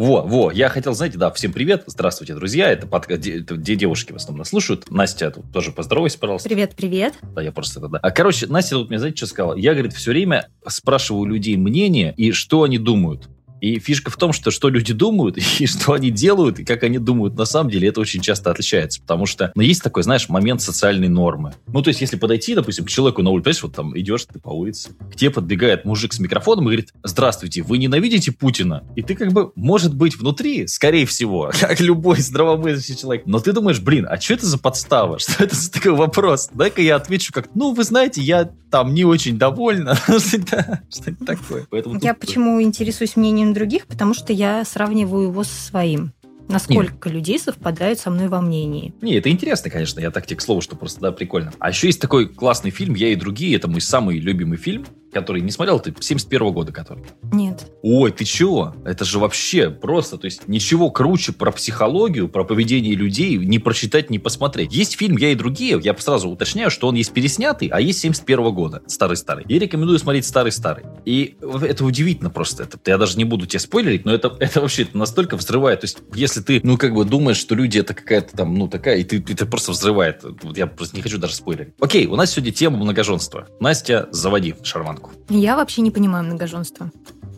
Во, во, я хотел, знаете, да, всем привет, здравствуйте, друзья, это подкаст, где девушки в основном нас слушают. Настя, тут тоже поздоровайся, пожалуйста. Привет, привет. Да, я просто тогда. А, короче, Настя тут мне, знаете, что сказала? Я, говорит, все время спрашиваю людей мнение и что они думают. И фишка в том, что что люди думают, и что они делают, и как они думают на самом деле, это очень часто отличается. Потому что ну, есть такой, знаешь, момент социальной нормы. Ну, то есть, если подойти, допустим, к человеку на улице, понимаешь, вот там идешь ты по улице, к тебе подбегает мужик с микрофоном и говорит, здравствуйте, вы ненавидите Путина? И ты как бы, может быть, внутри, скорее всего, как любой здравомыслящий человек, но ты думаешь, блин, а что это за подстава? Что это за такой вопрос? Дай-ка я отвечу как, ну, вы знаете, я там не очень довольна. Что-то такое. Я почему интересуюсь мнением других, потому что я сравниваю его со своим. Насколько Нет. людей совпадают со мной во мнении. Не, это интересно, конечно. Я так тебе к слову, что просто, да, прикольно. А еще есть такой классный фильм «Я и другие». Это мой самый любимый фильм который не смотрел ты 71 года который. Нет. Ой ты чего? Это же вообще просто то есть ничего круче про психологию про поведение людей не прочитать не посмотреть. Есть фильм я и другие я сразу уточняю что он есть переснятый а есть 71 года старый старый я рекомендую смотреть старый старый и это удивительно просто это я даже не буду тебе спойлерить но это это вообще это настолько взрывает то есть если ты ну как бы думаешь что люди это какая-то там ну такая и ты это просто взрывает я просто не хочу даже спойлерить. Окей у нас сегодня тема многоженства. Настя заводи шарман ребенку? Я вообще не понимаю многоженство.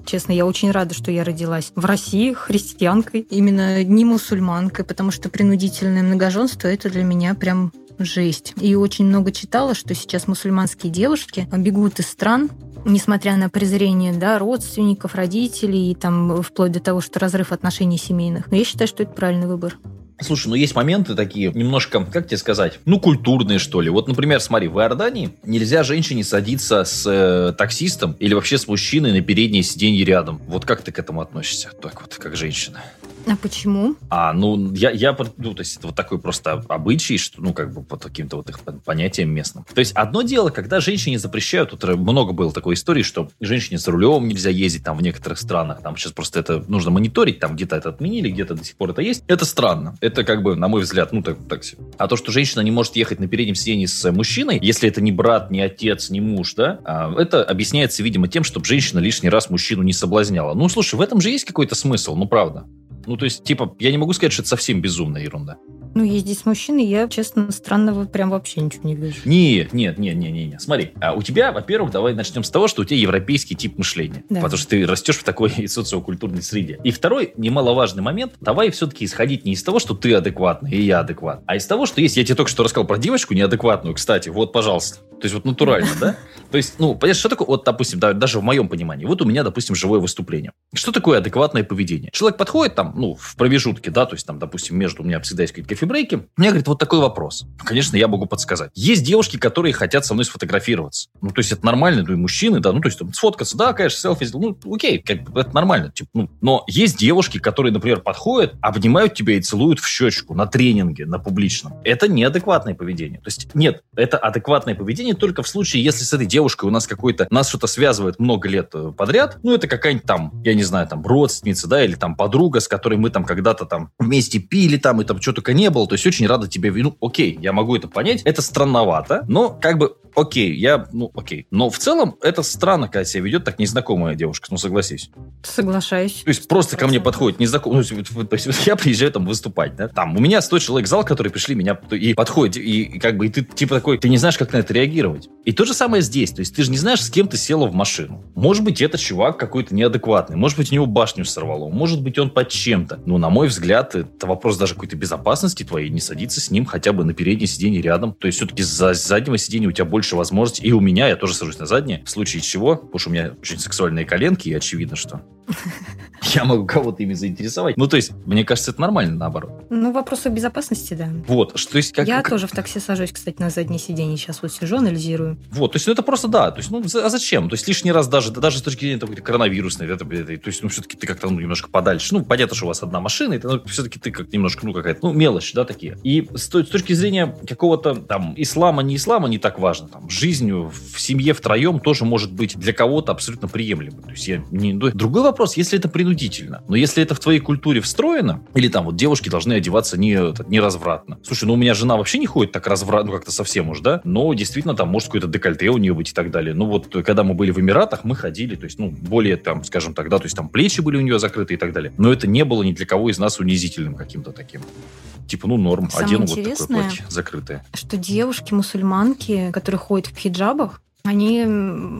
Честно, я очень рада, что я родилась в России христианкой, именно не мусульманкой, потому что принудительное многоженство это для меня прям жесть. И очень много читала, что сейчас мусульманские девушки бегут из стран, несмотря на презрение да, родственников, родителей, и там вплоть до того, что разрыв отношений семейных. Но я считаю, что это правильный выбор. Слушай, ну есть моменты такие, немножко, как тебе сказать, ну культурные что ли. Вот, например, смотри, в Иордании нельзя женщине садиться с э, таксистом или вообще с мужчиной на переднее сиденье рядом. Вот как ты к этому относишься? Так вот, как женщина. А почему? А, ну, я, я, ну, то есть, это вот такой просто обычай, что, ну, как бы по каким-то вот их понятиям местным. То есть, одно дело, когда женщине запрещают, тут много было такой истории, что женщине за рулем нельзя ездить там в некоторых странах, там сейчас просто это нужно мониторить, там где-то это отменили, где-то до сих пор это есть. Это странно. Это как бы, на мой взгляд, ну, так, так себе. А то, что женщина не может ехать на переднем сиденье с мужчиной, если это не брат, не отец, не муж, да, а, это объясняется, видимо, тем, чтобы женщина лишний раз мужчину не соблазняла. Ну, слушай, в этом же есть какой-то смысл, ну, правда. Ну, то есть, типа, я не могу сказать, что это совсем безумная ерунда. Ну, ездить с мужчиной, я, честно, странного прям вообще ничего не вижу. Нет, нет, нет, нет, нет. нет. Смотри, а у тебя, во-первых, давай начнем с того, что у тебя европейский тип мышления. Да. Потому что ты растешь в такой социокультурной среде. И второй немаловажный момент, давай все-таки исходить не из того, что ты адекватный и я адекват, а из того, что есть, я тебе только что рассказал про девочку неадекватную, кстати, вот, пожалуйста. То есть вот натурально, да? То есть, ну, понимаешь, что такое, вот, допустим, да, даже в моем понимании, вот у меня, допустим, живое выступление. Что такое адекватное поведение? Человек подходит там, ну, в промежутке, да, то есть там, допустим, между у меня всегда есть какие-то кофе-брейки, мне говорит, вот такой вопрос. Конечно, я могу подсказать. Есть девушки, которые хотят со мной сфотографироваться. Ну, то есть это нормально, ну и мужчины, да, ну, то есть там, сфоткаться, да, конечно, селфи, ну, окей, как бы это нормально. Типа, ну, но есть девушки, которые, например, подходят, обнимают тебя и целуют в щечку на тренинге, на публичном. Это неадекватное поведение. То есть нет, это адекватное поведение только в случае, если с этой девушкой у нас какой-то, нас что-то связывает много лет э, подряд, ну, это какая-нибудь там, я не знаю, там, родственница, да, или там подруга, с которой мы там когда-то там вместе пили там, и там что только не было, то есть очень рада тебе, ну, окей, я могу это понять, это странновато, но как бы окей, я, ну, окей. Но в целом это странно, когда себя ведет так незнакомая девушка, ну, согласись. Соглашаюсь. То есть просто ко мне подходит незнакомый, ну, то есть я приезжаю там выступать, да, там у меня 100 человек зал, которые пришли, меня и подходит, и, и как бы, и ты типа такой, ты не знаешь, как на это реагировать. И то же самое здесь, то есть ты же не знаешь, с кем ты села в машину. Может быть, этот чувак какой-то неадекватный, может быть, у него башню сорвало, может быть, он под чем-то. Но, на мой взгляд, это вопрос даже какой-то безопасности твоей, не садиться с ним хотя бы на переднее сиденье рядом. То есть все-таки за заднего сиденья у тебя больше возможностей. И у меня, я тоже сажусь на заднее, в случае чего, потому что у меня очень сексуальные коленки, и очевидно, что я могу кого-то ими заинтересовать. Ну, то есть, мне кажется, это нормально, наоборот. Ну, вопрос безопасности, да. Вот, что есть как... Я как... тоже в такси сажусь, кстати, на заднее сиденье. Сейчас вот сижу, анализирую. Вот, то есть, ну, это просто, да. То есть, ну, а зачем? То есть, лишний раз даже, даже с точки зрения такой коронавирусной, это, это, то есть, ну, все-таки ты как-то ну, немножко подальше. Ну, понятно, что у вас одна машина, это, ну, все-таки ты как немножко, ну, какая-то, ну, мелочь, да, такие. И с, с точки зрения какого-то там ислама, не ислама, не так важно. Там, жизнью в семье втроем тоже может быть для кого-то абсолютно приемлемо. То есть, я не... Другой вопрос, если это принудительно. Но если это в твоей культуре встроено, или там вот девушки должны одеваться не, не развратно. Слушай, ну у меня жена вообще не ходит так развратно, ну как-то совсем уж, да? Но действительно там может какое-то декольте у нее быть и так далее. Ну вот когда мы были в Эмиратах, мы ходили, то есть, ну, более там, скажем так, да, то есть там плечи были у нее закрыты и так далее. Но это не было ни для кого из нас унизительным каким-то таким типа, ну, норм, Самое одену вот такое платье закрытое. Что девушки-мусульманки, которые ходят в хиджабах, они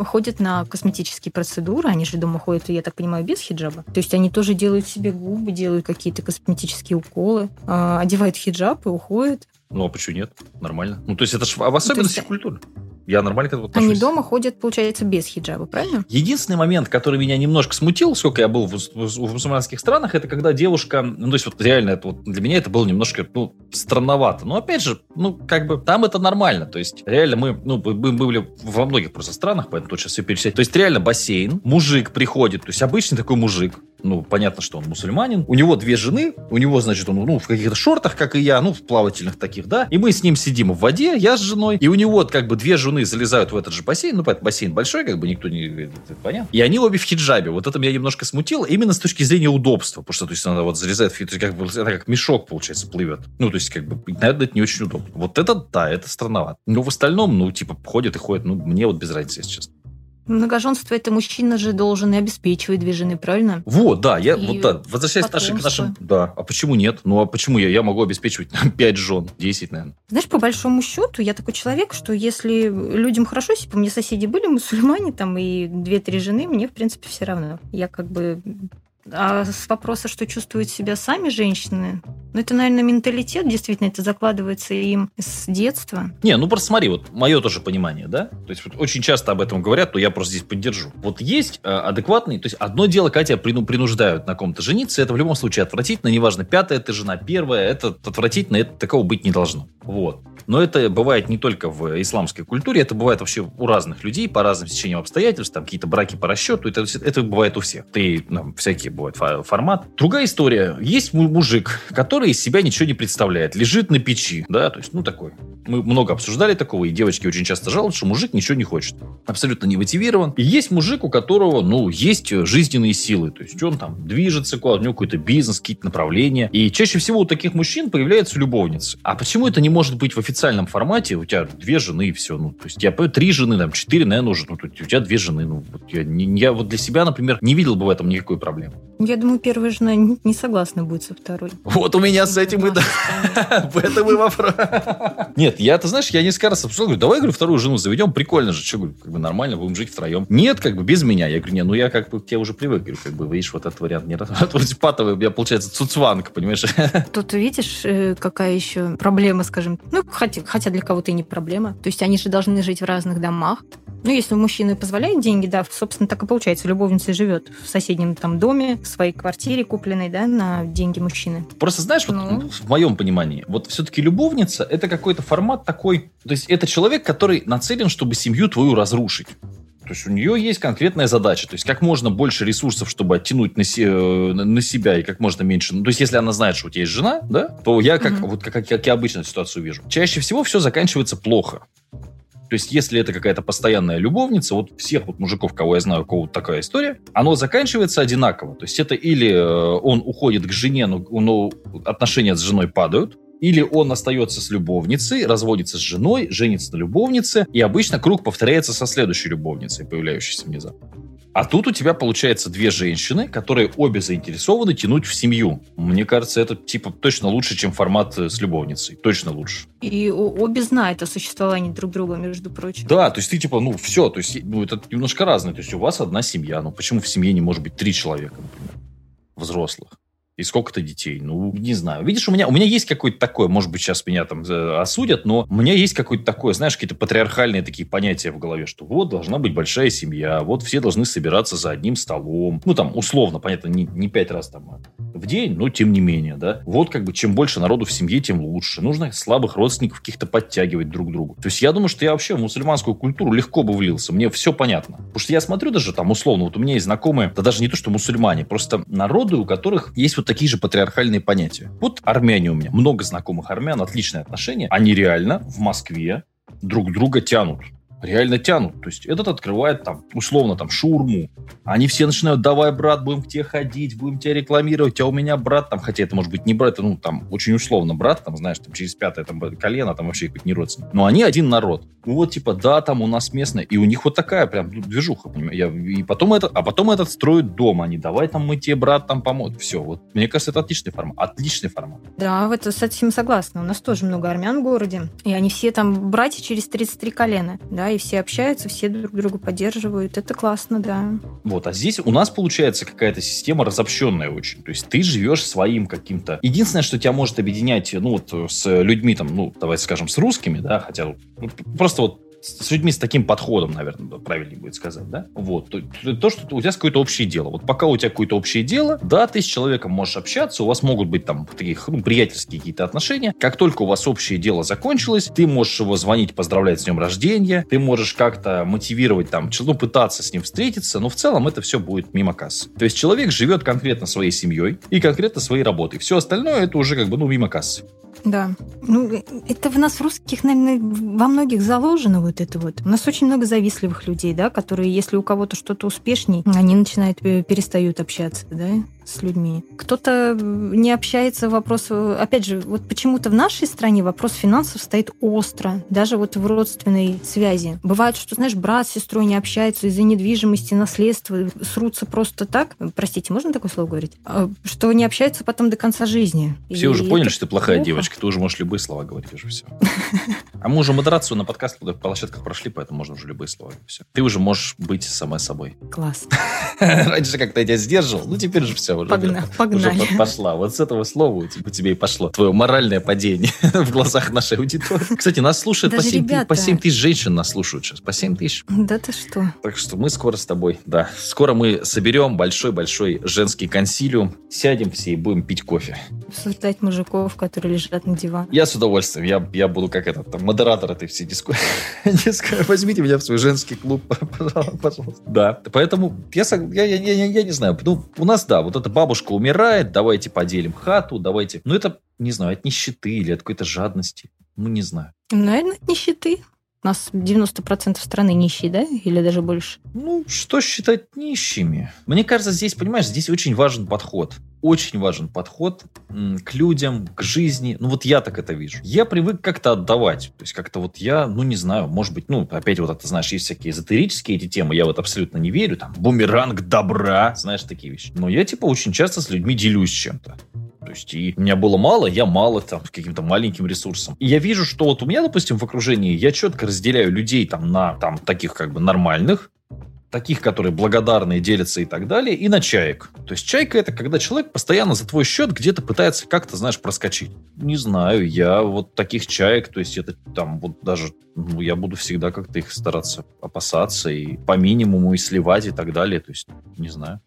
ходят на косметические процедуры, они же дома ходят, я так понимаю, без хиджаба. То есть они тоже делают себе губы, делают какие-то косметические уколы, а, одевают хиджаб и уходят. Ну, а почему нет? Нормально. Ну, то есть это же в особенности есть... культуры. Я нормально к этому отношусь. Они дома ходят, получается, без хиджаба, правильно? Единственный момент, который меня немножко смутил, сколько я был в, в, в мусульманских странах, это когда девушка, ну, то есть вот реально, это вот для меня это было немножко, ну, странновато. Но опять же, ну, как бы там это нормально. То есть реально мы, ну, мы были во многих просто странах, поэтому тут сейчас все перечислять. То есть реально бассейн, мужик приходит, то есть обычный такой мужик, ну, понятно, что он мусульманин. У него две жены, у него, значит, он, ну, в каких-то шортах, как и я, ну, в плавательных таких, да. И мы с ним сидим в воде, я с женой, и у него, как бы, две жены залезают в этот же бассейн, ну, бассейн большой, как бы, никто не... Это понятно. И они обе в хиджабе. Вот это меня немножко смутило, именно с точки зрения удобства, потому что, то есть, она вот залезает в как бы, это как мешок, получается, плывет. Ну, то есть, как бы, наверное, это не очень удобно. Вот это, да, это странновато. Но в остальном, ну, типа, ходят и ходят, ну, мне вот без разницы, если честно. Многоженство это мужчина же должен и обеспечивать две жены, правильно? Вот, да, я и вот да, возвращаясь потомство. к нашим, да, а почему нет? Ну а почему я, я могу обеспечивать пять жен, 10, наверное? Знаешь, по большому счету, я такой человек, что если людям хорошо, если бы у меня соседи были мусульмане там и две-три жены, мне в принципе все равно. Я как бы а с вопроса, что чувствуют себя сами женщины, ну, это, наверное, менталитет, действительно, это закладывается им с детства. Не, ну просто смотри, вот мое тоже понимание, да? То есть вот очень часто об этом говорят, то я просто здесь поддержу. Вот есть э, адекватный, то есть одно дело, тебя принуждают на ком-то жениться, это в любом случае отвратительно, неважно, пятая ты жена, первая, это отвратительно, это такого быть не должно. Вот. Но это бывает не только в исламской культуре, это бывает вообще у разных людей по разным течениям обстоятельств, там какие-то браки по расчету, это, это бывает у всех. Ты, ну, всякие бывают формат. Другая история. Есть мужик, который из себя ничего не представляет, лежит на печи, да, то есть, ну, такой. Мы много обсуждали такого, и девочки очень часто жалуются, что мужик ничего не хочет. Абсолютно не мотивирован. И есть мужик, у которого, ну, есть жизненные силы, то есть он там движется куда-то, у него какой-то бизнес, какие-то направления. И чаще всего у таких мужчин появляются любовницы. А почему это не может быть в официальном формате? У тебя две жены и все. Ну, то есть я три жены, там, четыре, наверное, уже. Ну, у тебя две жены. Ну, вот я, я вот для себя, например, не видел бы в этом никакой проблемы. Я думаю, первая жена не согласна будет со второй. Вот у меня с этим и да. В этом и вопрос. Нет, я, ты знаешь, я несколько раз обсуждал, говорю, давай, говорю, вторую жену заведем, прикольно же, что, говорю, как бы нормально, будем жить втроем. Нет, как бы без меня. Я говорю, не, ну я как бы к тебе уже привык, говорю, как бы, видишь, вот этот вариант не Вот патовый, я, получается, цуцванг, понимаешь? Тут видишь, э, какая еще проблема, скажем, ну, хотя, хотя для кого-то и не проблема. То есть они же должны жить в разных домах. Ну, если мужчина позволяет деньги, да, собственно, так и получается. Любовница живет в соседнем там доме, в своей квартире купленной, да, на деньги мужчины. Просто знаешь, ну. вот в моем понимании, вот все-таки любовница это какой-то формат такой, то есть это человек, который нацелен, чтобы семью твою разрушить. То есть у нее есть конкретная задача. То есть как можно больше ресурсов, чтобы оттянуть на, се, э, на себя и как можно меньше. Ну, то есть если она знает, что у тебя есть жена, да, то я как, mm-hmm. вот как, как я обычно ситуацию вижу. Чаще всего все заканчивается плохо. То есть, если это какая-то постоянная любовница, вот всех вот мужиков, кого я знаю, у кого такая история, оно заканчивается одинаково. То есть, это или э, он уходит к жене, но, но отношения с женой падают, или он остается с любовницей, разводится с женой, женится на любовнице, и обычно круг повторяется со следующей любовницей, появляющейся внезапно. А тут у тебя получается две женщины, которые обе заинтересованы тянуть в семью. Мне кажется, это типа точно лучше, чем формат э, с любовницей. Точно лучше. И обе знают о существовании друг друга, между прочим. Да, то есть ты типа, ну все, то есть ну, это немножко разное. То есть у вас одна семья, ну почему в семье не может быть три человека, например, взрослых? И сколько-то детей. Ну, не знаю. Видишь, у меня, у меня есть какое-то такое, может быть, сейчас меня там э, осудят, но у меня есть какое-то такое, знаешь, какие-то патриархальные такие понятия в голове, что вот должна быть большая семья, вот все должны собираться за одним столом. Ну, там, условно, понятно, не, не пять раз там а в день, но тем не менее, да. Вот как бы чем больше народу в семье, тем лучше. Нужно слабых родственников каких-то подтягивать друг к другу. То есть я думаю, что я вообще в мусульманскую культуру легко бы влился. Мне все понятно. Потому что я смотрю даже там условно, вот у меня есть знакомые, да даже не то, что мусульмане, просто народы, у которых есть вот такие же патриархальные понятия. Вот армяне у меня, много знакомых армян, отличные отношения. Они реально в Москве друг друга тянут реально тянут. То есть этот открывает там, условно, там, шурму. Они все начинают, давай, брат, будем к тебе ходить, будем тебя рекламировать, а у меня брат там, хотя это может быть не брат, это, ну, там, очень условно брат, там, знаешь, там, через пятое там, колено, там, вообще какой-то не родственник. Но они один народ. Ну, вот, типа, да, там у нас местная, и у них вот такая прям движуха, понимаешь? Я, и потом это, а потом этот строит дом, они, давай там мы тебе, брат, там поможем. Все, вот, мне кажется, это отличный формат, отличный формат. Да, в это этим согласна. У нас тоже много армян в городе, и они все там братья через 33 колена, да, и все общаются, все друг друга поддерживают. Это классно, да. Вот, а здесь у нас получается какая-то система разобщенная очень. То есть ты живешь своим каким-то... Единственное, что тебя может объединять, ну, вот с людьми, там, ну, давайте скажем, с русскими, да, хотя ну, просто вот с людьми с таким подходом, наверное, правильнее будет сказать, да? Вот. То, то, что у тебя какое-то общее дело. Вот пока у тебя какое-то общее дело, да, ты с человеком можешь общаться, у вас могут быть там таких, ну, приятельские какие-то отношения. Как только у вас общее дело закончилось, ты можешь его звонить, поздравлять с днем рождения, ты можешь как-то мотивировать там, ну, пытаться с ним встретиться, но в целом это все будет мимо кассы. То есть человек живет конкретно своей семьей и конкретно своей работой. Все остальное это уже как бы, ну, мимо кассы. Да. Ну, это в нас русских, наверное, во многих заложено вот это вот. У нас очень много завистливых людей, да, которые, если у кого-то что-то успешней, они начинают, э, перестают общаться, да с людьми. Кто-то не общается вопрос... Опять же, вот почему-то в нашей стране вопрос финансов стоит остро, даже вот в родственной связи. Бывает, что, знаешь, брат с сестрой не общаются из-за недвижимости, наследства, срутся просто так. Простите, можно такое слово говорить? А, что не общаются потом до конца жизни. Все И уже поняли, что ты плохая плохо. девочка, ты уже можешь любые слова говорить уже все. А мы уже модерацию на подкаст площадках прошли, поэтому можно уже любые слова. Все. Ты уже можешь быть самой собой. Класс. Раньше как-то я тебя сдерживал, ну теперь же все, уже, Погна, погнали. уже пошла. Вот с этого слова тебя, тебе и пошло твое моральное падение в глазах нашей аудитории. Кстати, нас слушает по 7, ребята... по 7 тысяч женщин нас слушают сейчас. По 7 тысяч. Да ты что? Так что мы скоро с тобой, да. Скоро мы соберем большой-большой женский консилиум, сядем все и будем пить кофе. Обсуждать мужиков, которые лежат на диване. Я с удовольствием. Я, я буду как этот, там, модератор этой всей дискуссии. Возьмите меня в свой женский клуб, пожалуйста. Да. Поэтому я, я, я, я, я не знаю. Ну, у нас, да, вот эта бабушка умирает, давайте поделим хату, давайте... Ну, это, не знаю, от нищеты или от какой-то жадности. Ну, не знаю. Наверное, от нищеты. У нас 90% страны нищие, да? Или даже больше? Ну, что считать нищими? Мне кажется, здесь, понимаешь, здесь очень важен подход. Очень важен подход к людям, к жизни. Ну, вот я так это вижу. Я привык как-то отдавать. То есть, как-то вот я, ну, не знаю, может быть, ну, опять вот это, знаешь, есть всякие эзотерические эти темы, я вот абсолютно не верю. Там, бумеранг добра, знаешь, такие вещи. Но я, типа, очень часто с людьми делюсь чем-то. То есть, и меня было мало, я мало там, каким-то маленьким ресурсом. И я вижу, что вот у меня, допустим, в окружении я четко разделяю людей там на там таких как бы нормальных, таких, которые благодарные, делятся и так далее, и на чаек. То есть чайка это когда человек постоянно за твой счет где-то пытается как-то, знаешь, проскочить. Не знаю, я вот таких чаек, то есть это там вот даже, ну, я буду всегда как-то их стараться опасаться и по минимуму и сливать и так далее. То есть, не знаю.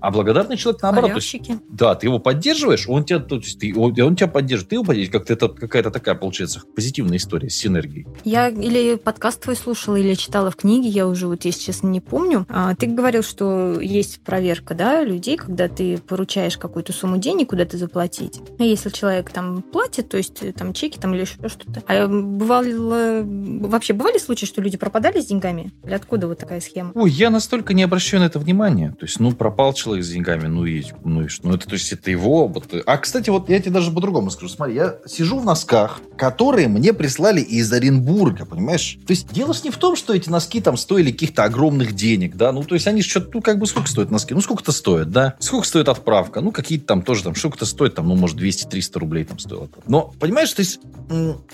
А благодарный человек наоборот. То есть, да, ты его поддерживаешь, он тебя, то есть, ты, он, он тебя поддерживает, ты его поддерживаешь. Как-то это какая-то такая, получается, позитивная история с синергией. Я или подкаст твой слушала, или читала в книге, я уже вот, если честно, не помню. А, ты говорил, что есть проверка, да, людей, когда ты поручаешь какую-то сумму денег куда-то заплатить. И если человек там платит, то есть там чеки там или еще что-то. А бывало, вообще бывали случаи, что люди пропадали с деньгами? Или откуда вот такая схема? Ой, я настолько не обращаю на это внимания. То есть, ну, пропал человек человек с деньгами, ну и, ну и что? Ну это, то есть, это его... Вот. А, кстати, вот я тебе даже по-другому скажу. Смотри, я сижу в носках, которые мне прислали из Оренбурга, понимаешь? То есть, дело не в том, что эти носки там стоили каких-то огромных денег, да? Ну, то есть, они что-то, ну, как бы сколько стоят носки? Ну, сколько-то стоят, да? Сколько стоит отправка? Ну, какие-то там тоже там, сколько-то стоит, там, ну, может, 200-300 рублей там стоило. Но, понимаешь, то есть,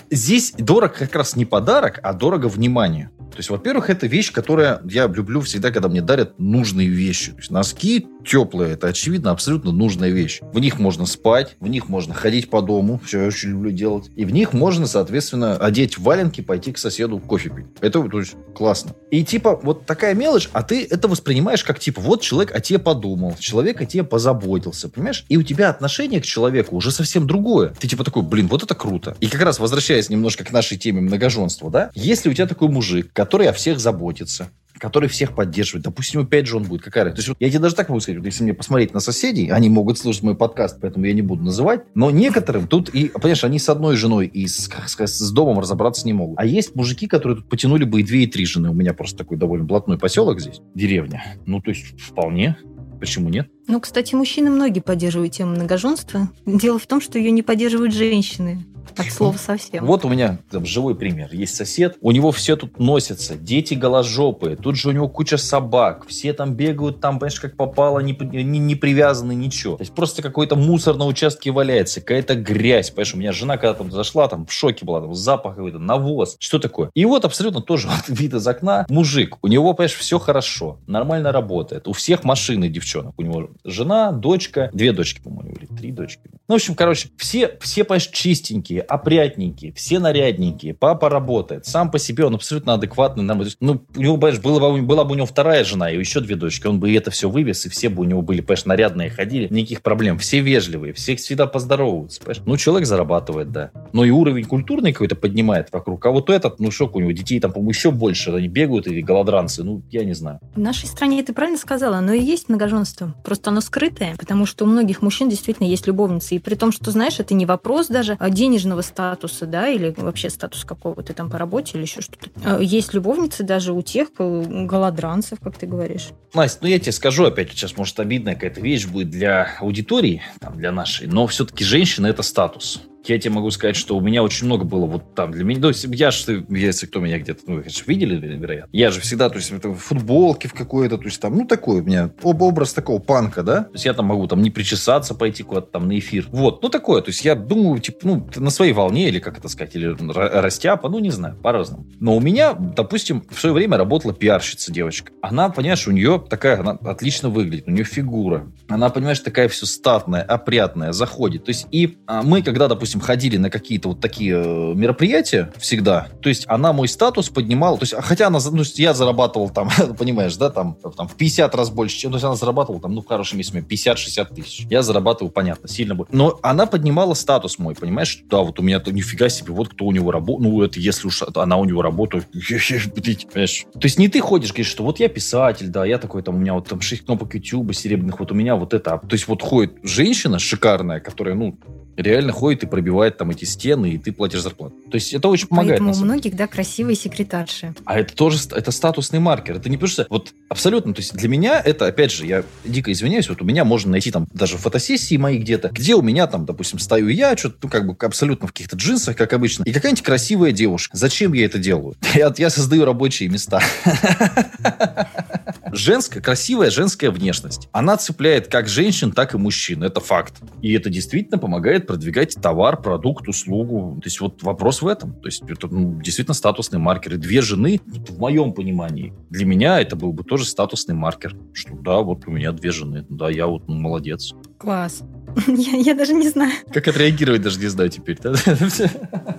здесь дорого как раз не подарок, а дорого внимание. То есть, во-первых, это вещь, которая я люблю всегда, когда мне дарят нужные вещи. То есть носки теплые, это очевидно абсолютно нужная вещь. В них можно спать, в них можно ходить по дому, что я очень люблю делать. И в них можно, соответственно, одеть валенки, пойти к соседу кофе пить. Это то есть, классно. И типа вот такая мелочь, а ты это воспринимаешь как типа вот человек о тебе подумал, человек о тебе позаботился, понимаешь? И у тебя отношение к человеку уже совсем другое. Ты типа такой, блин, вот это круто. И как раз возвращаясь немножко к нашей теме многоженства, да? Если у тебя такой мужик, который о всех заботится, который всех поддерживает. Допустим, опять же он будет. Какая разница? То есть, я тебе даже так могу сказать, вот, если мне посмотреть на соседей, они могут слушать мой подкаст, поэтому я не буду называть, но некоторым тут, и, понимаешь, они с одной женой и с, как сказать, с домом разобраться не могут. А есть мужики, которые тут потянули бы и две, и три жены. У меня просто такой довольно блатной поселок здесь, деревня. Ну, то есть, вполне. Почему нет? Ну, кстати, мужчины многие поддерживают тему многоженства. Дело в том, что ее не поддерживают женщины. От слова совсем. Вот у меня там, живой пример. Есть сосед, у него все тут носится, дети голожопые, тут же у него куча собак, все там бегают, там, понимаешь, как попало, не, не, не привязаны, ничего. То есть просто какой-то мусор на участке валяется, какая-то грязь, понимаешь, у меня жена когда там зашла, там в шоке была, там запах какой-то, навоз, что такое? И вот абсолютно тоже вот, вид из окна, мужик, у него, понимаешь, все хорошо, нормально работает, у всех машины девчонок, у него жена, дочка, две дочки, по-моему, или три дочки. Ну, в общем, короче, все, все, понимаешь, чистенькие, опрятненькие, все нарядненькие, папа работает, сам по себе он абсолютно адекватный. Ну, у него, понимаешь, была бы, была бы у него вторая жена и еще две дочки, он бы и это все вывез, и все бы у него были, понимаешь, нарядные, ходили, никаких проблем, все вежливые, все всегда поздороваются, понимаешь? Ну, человек зарабатывает, да. Но и уровень культурный какой-то поднимает вокруг. А вот этот, ну, шок, у него детей там, по-моему, еще больше, они бегают, или голодранцы, ну, я не знаю. В нашей стране, ты правильно сказала, оно и есть многоженство, просто оно скрытое, потому что у многих мужчин действительно есть любовницы, и при том, что, знаешь, это не вопрос даже денежного статуса, да, или вообще статус какого-то там по работе или еще что-то. А, есть любовницы даже у тех голодранцев, как ты говоришь. Настя, ну я тебе скажу опять, сейчас, может, обидная какая-то вещь будет для аудитории, там, для нашей, но все-таки женщина – это статус я тебе могу сказать, что у меня очень много было вот там для меня. То есть я же, если кто меня где-то, ну, конечно, видели, вероятно. Я же всегда, то есть в футболке в какой-то, то есть там, ну, такой у меня об образ такого панка, да. То есть я там могу там не причесаться, пойти куда-то там на эфир. Вот, ну, такое. То есть я думаю, типа, ну, на своей волне, или как это сказать, или растяпа, ну, не знаю, по-разному. Но у меня, допустим, в свое время работала пиарщица девочка. Она, понимаешь, у нее такая, она отлично выглядит, у нее фигура. Она, понимаешь, такая все статная, опрятная, заходит. То есть и а, мы, когда, допустим, допустим, ходили на какие-то вот такие э, мероприятия всегда, то есть она мой статус поднимала, то есть, хотя она, ну, я зарабатывал там, понимаешь, да, там, там в 50 раз больше, чем, то есть она зарабатывала там, ну, в хорошем месте 50-60 тысяч. Я зарабатывал, понятно, сильно больше. Но она поднимала статус мой, понимаешь, да, вот у меня-то нифига себе, вот кто у него работает, ну, это если уж она у него работает, понимаешь. То есть не ты ходишь, говоришь, что вот я писатель, да, я такой, там, у меня вот там 6 кнопок YouTube серебряных, вот у меня вот это. То есть вот ходит женщина шикарная, которая, ну, реально ходит и пробивает там эти стены, и ты платишь зарплату. То есть это очень помогает. Поэтому у многих, да, красивые секретарши. А это тоже это статусный маркер. Это не потому что... Вот абсолютно. То есть для меня это, опять же, я дико извиняюсь, вот у меня можно найти там даже фотосессии мои где-то, где у меня там, допустим, стою я, что-то, ну, как бы абсолютно в каких-то джинсах, как обычно, и какая-нибудь красивая девушка. Зачем я это делаю? Я, я создаю рабочие места. Женская, красивая женская внешность. Она цепляет как женщин, так и мужчин. Это факт. И это действительно помогает продвигать товар, продукт, услугу. То есть вот вопрос в этом. То есть это ну, действительно статусный маркер. И две жены, в моем понимании, для меня это был бы тоже статусный маркер. Что да, вот у меня две жены. Да, я вот ну, молодец. Класс. Я, я даже не знаю. Как отреагировать, даже не знаю теперь. Да?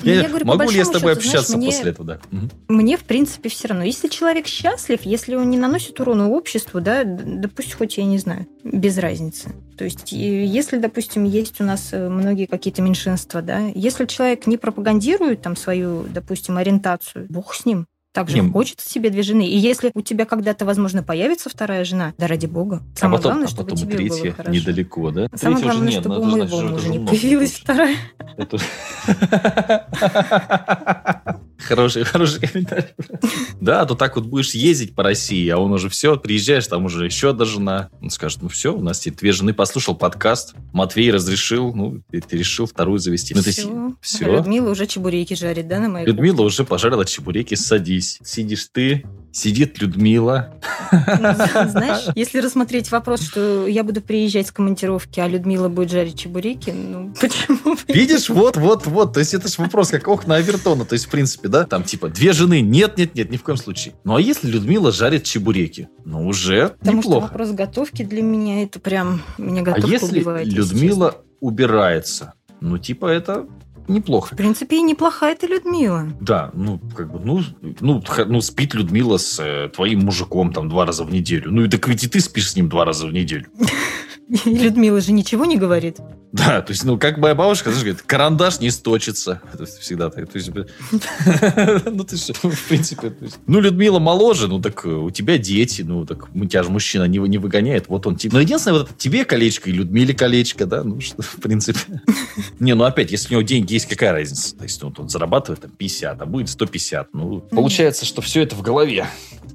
Ну, я, я говорю, могу ли я с тобой счету, общаться знаешь, мне, после этого, да? Мне, в принципе, все равно. Если человек счастлив, если он не наносит урона обществу, да, да пусть хоть, я не знаю, без разницы. То есть, если, допустим, есть у нас э, многие какие-то меньшинства, да, если человек не пропагандирует там свою, допустим, ориентацию, бог с ним. Также Ним. хочется себе две жены. И если у тебя когда-то, возможно, появится вторая жена, да ради бога. А Самое а потом, главное, а чтобы потом тебе третья было хорошо. недалеко, да? Самое третья главное, уже чтобы нет, у моего мужа не появилась вторая. Хороший, хороший комментарий. Да, а то так вот будешь ездить по России, а он уже все, приезжаешь, там уже еще одна жена. Он скажет, ну все, у нас теперь две жены, послушал подкаст, Матвей разрешил, ну, ты, ты решил вторую завести. Все. Ну, все. Людмила уже чебуреки жарит, да, на моей Людмила уже пожарила чебуреки, садись. Сидишь ты, сидит Людмила. Знаешь, если рассмотреть вопрос, что я буду приезжать с командировки, а Людмила будет жарить чебуреки, ну почему? Видишь, вот, вот, вот. То есть это же вопрос как окна Авертона. То есть, в принципе, да, там типа две жены. Нет, нет, нет, ни в коем случае. Ну а если Людмила жарит чебуреки? Ну уже Потому неплохо. что вопрос готовки для меня это прям меня готовка А если убивает, Людмила если убирается? Ну, типа, это неплохо. В принципе, и неплохая ты Людмила. Да, ну, как бы, ну, ну, ну спит Людмила с э, твоим мужиком там два раза в неделю. Ну, и так ведь и ты спишь с ним два раза в неделю. Людмила же ничего не говорит. Да, то есть, ну, как моя бабушка, знаешь, говорит, карандаш не сточится. Это всегда так. То есть, ну, ты что, в принципе, то есть, ну, Людмила моложе, ну, так у тебя дети, ну, так у тебя же мужчина не, не выгоняет, вот он тебе. Но единственное, вот тебе колечко и Людмиле колечко, да, ну, что, в принципе. Не, ну, опять, если у него деньги есть, какая разница? То есть, ну, он зарабатывает там 50, а будет 150. Ну, получается, что все это в голове.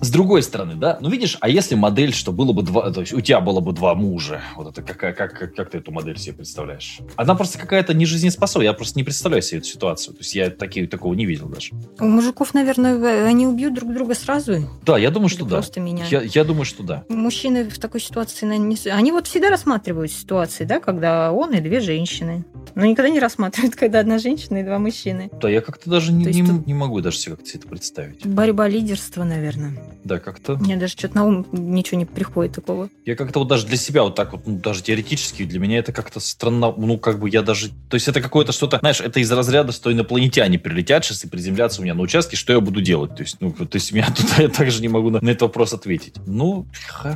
С другой стороны, да, ну видишь, а если модель, что было бы два, то есть у тебя было бы два мужа, вот это какая, как, как, как ты эту модель себе представляешь? Она просто какая-то не жизнеспособная, я просто не представляю себе эту ситуацию, то есть я такие, такого не видел даже. У мужиков, наверное, они убьют друг друга сразу? Да, я думаю, что да. Просто меня. Я, я думаю, что да. Мужчины в такой ситуации, наверное, не... они вот всегда рассматривают ситуации, да, когда он и две женщины. Но никогда не рассматривают, когда одна женщина и два мужчины. Да, я как-то даже не, не, тут- не могу даже себе как-то это представить. Борьба лидерства, наверное. Да, как-то. Мне даже что-то на ум ничего не приходит такого. Я как-то вот даже для себя вот так вот, ну, даже теоретически, для меня это как-то странно, ну, как бы я даже... То есть это какое-то что-то, знаешь, это из разряда, что инопланетяне прилетят сейчас и приземлятся у меня на участке, что я буду делать? То есть, ну, то есть меня тут я также не могу на, на этот вопрос ответить. Ну,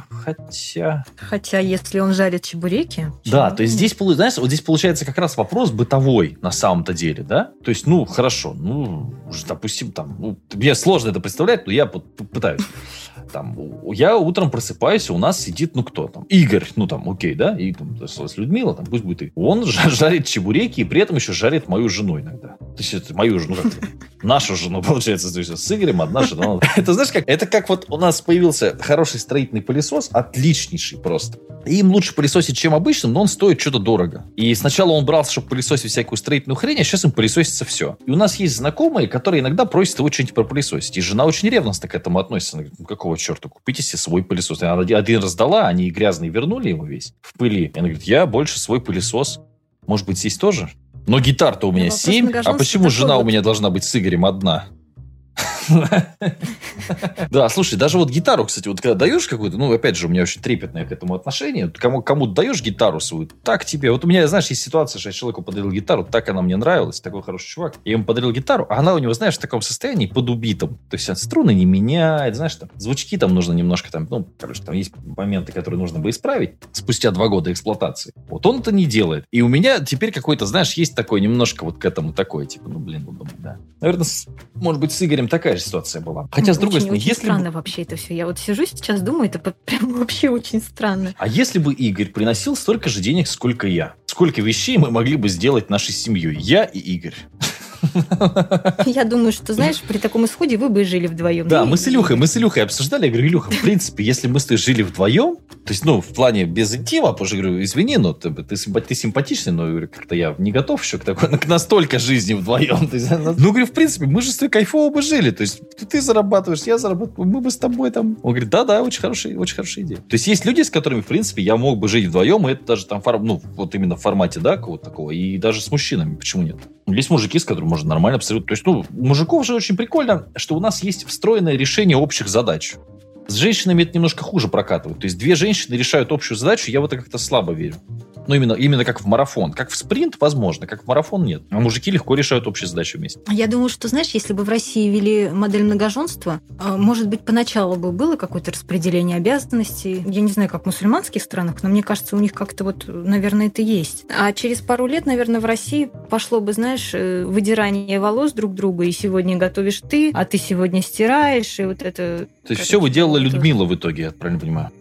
хотя... Хотя, если он жарит чебуреки... Да, то есть здесь, знаешь, вот здесь получается как раз вопрос бытовой на самом-то деле, да? То есть, ну, хорошо, ну, уже, допустим, там, ну, мне сложно это представлять, но я пытаюсь. Там, я утром просыпаюсь, у нас сидит, ну, кто там? Игорь, ну, там, окей, да? И там, с Людмила, там, пусть будет и. Он жа- жарит чебуреки и при этом еще жарит мою жену иногда. То есть, это мою жену, как нашу жену, получается, то есть, с Игорем одна жена. Это, знаешь, как, это как вот у нас появился хороший строительный пылесос, отличнейший просто. Им лучше пылесосить, чем обычным, но он стоит что-то дорого. И сначала он брался, чтобы пылесосить всякую строительную хрень, а сейчас им пылесосится все. И у нас есть знакомые, которые иногда просят его что-нибудь пропылесосить. И жена очень ревностно к этому относится. Она говорит, ну какого черта, купите себе свой пылесос. Она один раз дала, они и грязные вернули его весь в пыли. И она говорит, я больше свой пылесос. Может быть, здесь тоже? Но гитар-то у меня 7, а почему жена у меня должна быть с Игорем одна? Да, слушай, даже вот гитару, кстати, вот когда даешь какую-то, ну, опять же, у меня очень трепетное к этому отношение. Кому, кому даешь гитару свою, так тебе. Вот у меня, знаешь, есть ситуация, что я человеку подарил гитару, так она мне нравилась, такой хороший чувак. Я ему подарил гитару, а она у него, знаешь, в таком состоянии под убитым. То есть струны не меняет, знаешь, там, звучки там нужно немножко там, ну, короче, там есть моменты, которые нужно бы исправить спустя два года эксплуатации. Вот он это не делает. И у меня теперь какой-то, знаешь, есть такой немножко вот к этому такой, типа, ну, блин, ну, да. Наверное, может быть, с Игорем такая же ситуация была. Хотя, с другой очень, стороны, очень если бы- странно вообще это все. Я вот сижу сейчас, думаю, это прям вообще очень странно. А если бы Игорь приносил столько же денег, сколько я? Сколько вещей мы могли бы сделать нашей семьей? Я и Игорь. Я думаю, что, знаешь, при таком исходе вы бы жили вдвоем. Да, Ну, мы с Илюхой, мы с Илюхой обсуждали. Я говорю, Илюха, в принципе, если мы с тобой жили вдвоем, то есть, ну, в плане без интима, потому что, говорю, извини, но ты, ты, ты симпатичный, но как-то я не готов еще к такой, к настолько жизни вдвоем. Есть, ну, говорю, в принципе, мы же с тобой кайфово бы жили. То есть, ты зарабатываешь, я зарабатываю, мы бы с тобой там... Он говорит, да-да, очень хорошая, очень хорошая идея. То есть, есть люди, с которыми, в принципе, я мог бы жить вдвоем, и это даже там, ну, вот именно в формате, да, какого-то такого, и даже с мужчинами, почему нет? Есть мужики, с которыми можно нормально абсолютно. То есть, ну, мужиков же очень прикольно, что у нас есть встроенное решение общих задач. С женщинами это немножко хуже прокатывает. То есть две женщины решают общую задачу, я в это как-то слабо верю. Ну, именно, именно как в марафон. Как в спринт, возможно, как в марафон нет. А мужики легко решают общие задачи вместе. Я думаю, что, знаешь, если бы в России ввели модель многоженства, э, может быть, поначалу бы было какое-то распределение обязанностей. Я не знаю, как в мусульманских странах, но мне кажется, у них как-то вот, наверное, это есть. А через пару лет, наверное, в России пошло бы, знаешь, э, выдирание волос друг друга, и сегодня готовишь ты, а ты сегодня стираешь, и вот это... То есть все вы делала Людмила в итоге, я правильно понимаю?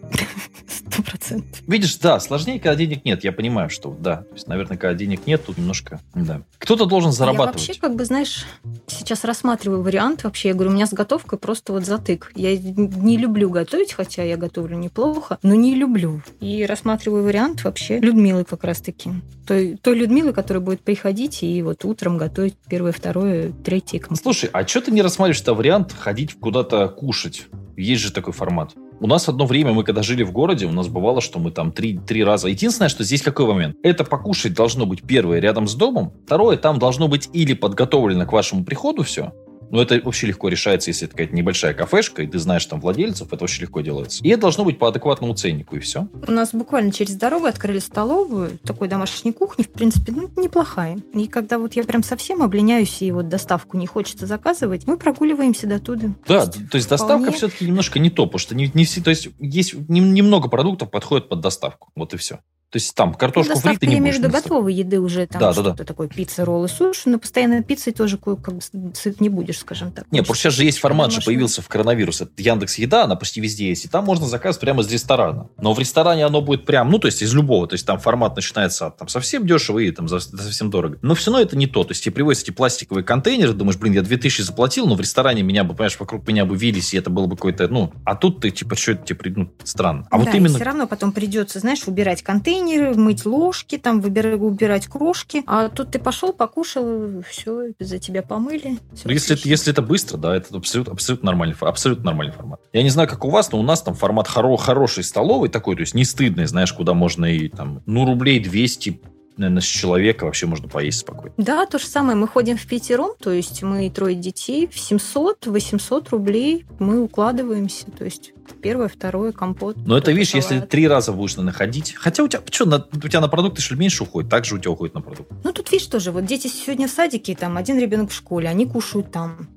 Сто процентов. Видишь, да, сложнее, когда денег нет. Я понимаю, что да. То есть, наверное, когда денег нет, тут немножко, да. Кто-то должен Я зарабатывать. вообще, как бы, знаешь, сейчас рассматриваю вариант вообще. Я говорю, у меня с готовкой просто вот затык. Я не люблю готовить, хотя я готовлю неплохо, но не люблю. И рассматриваю вариант вообще Людмилы как раз-таки. Той, той Людмилы, которая будет приходить и вот утром готовить первое, второе, третье. Слушай, а что ты не рассматриваешь-то вариант ходить куда-то кушать? Есть же такой формат. У нас одно время, мы когда жили в городе, у нас бывало, что мы там три, три раза. Единственное, что здесь какой момент? Это покушать должно быть первое рядом с домом. Второе, там должно быть или подготовлено к вашему приходу все. Но это вообще легко решается, если это какая-то небольшая кафешка, и ты знаешь там владельцев, это очень легко делается. И это должно быть по адекватному ценнику, и все. У нас буквально через дорогу открыли столовую, такой домашней кухни, в принципе, ну, неплохая. И когда вот я прям совсем обленяюсь, и вот доставку не хочется заказывать, мы прогуливаемся до туда. Да, то есть доставка вполне. все-таки немножко не то, потому что не, не все, то есть есть нем- немного продуктов подходят под доставку, вот и все. То есть там картошку ну, фри ты не будешь между готовой еды уже там да, что-то да, да. такое, пицца, роллы, суши, но постоянно пиццей тоже как бы сыт не будешь, скажем так. Не, просто сейчас же есть формат, же появился в коронавирус. Это Яндекс Еда, она почти везде есть. И там можно заказывать прямо из ресторана. Но в ресторане оно будет прям, ну, то есть из любого. То есть там формат начинается там, совсем дешево и там совсем дорого. Но все равно это не то. То есть тебе привозят эти пластиковые контейнеры, думаешь, блин, я 2000 заплатил, но в ресторане меня бы, понимаешь, вокруг меня бы вились, и это было бы какой-то, ну, а тут ты, типа, что это, типа, ну, странно. А да, вот именно... все равно потом придется, знаешь, убирать контейнеры, мыть ложки, там выбирать, убирать крошки. А тут ты пошел, покушал, все, за тебя помыли. Все если, это, если это быстро, да, это абсолютно, абсолютно, нормальный, абсолютно нормальный формат. Я не знаю, как у вас, но у нас там формат хоро, хороший столовый такой, то есть не стыдный, знаешь, куда можно и там, ну, рублей 200 наверное, с человека вообще можно поесть спокойно. Да, то же самое. Мы ходим в пятером, то есть мы трое детей, в 700-800 рублей мы укладываемся. То есть первое, второе, компот. Но это, видишь, если три раза будешь находить. Хотя у тебя, что, на, у тебя на продукты что меньше уходит, так же у тебя уходит на продукты. Ну, тут, видишь, тоже, вот дети сегодня в садике, там, один ребенок в школе, они кушают там.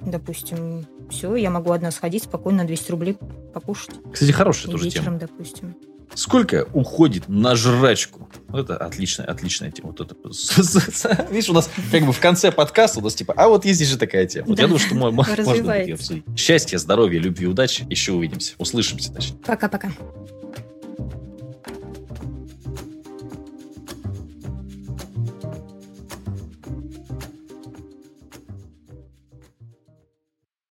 Допустим, все, я могу одна сходить спокойно на 200 рублей покушать. Кстати, хорошая И тоже вечером, тема. допустим. Сколько уходит на жрачку? Вот это отличная, отличная тема. Вот это, видишь, у нас как бы в конце подкаста у нас типа, а вот есть же такая тема. Вот да. я думаю, что мы, можно ее обсудить. Счастья, здоровья, любви, удачи. Еще увидимся. Услышимся, точнее. Пока-пока.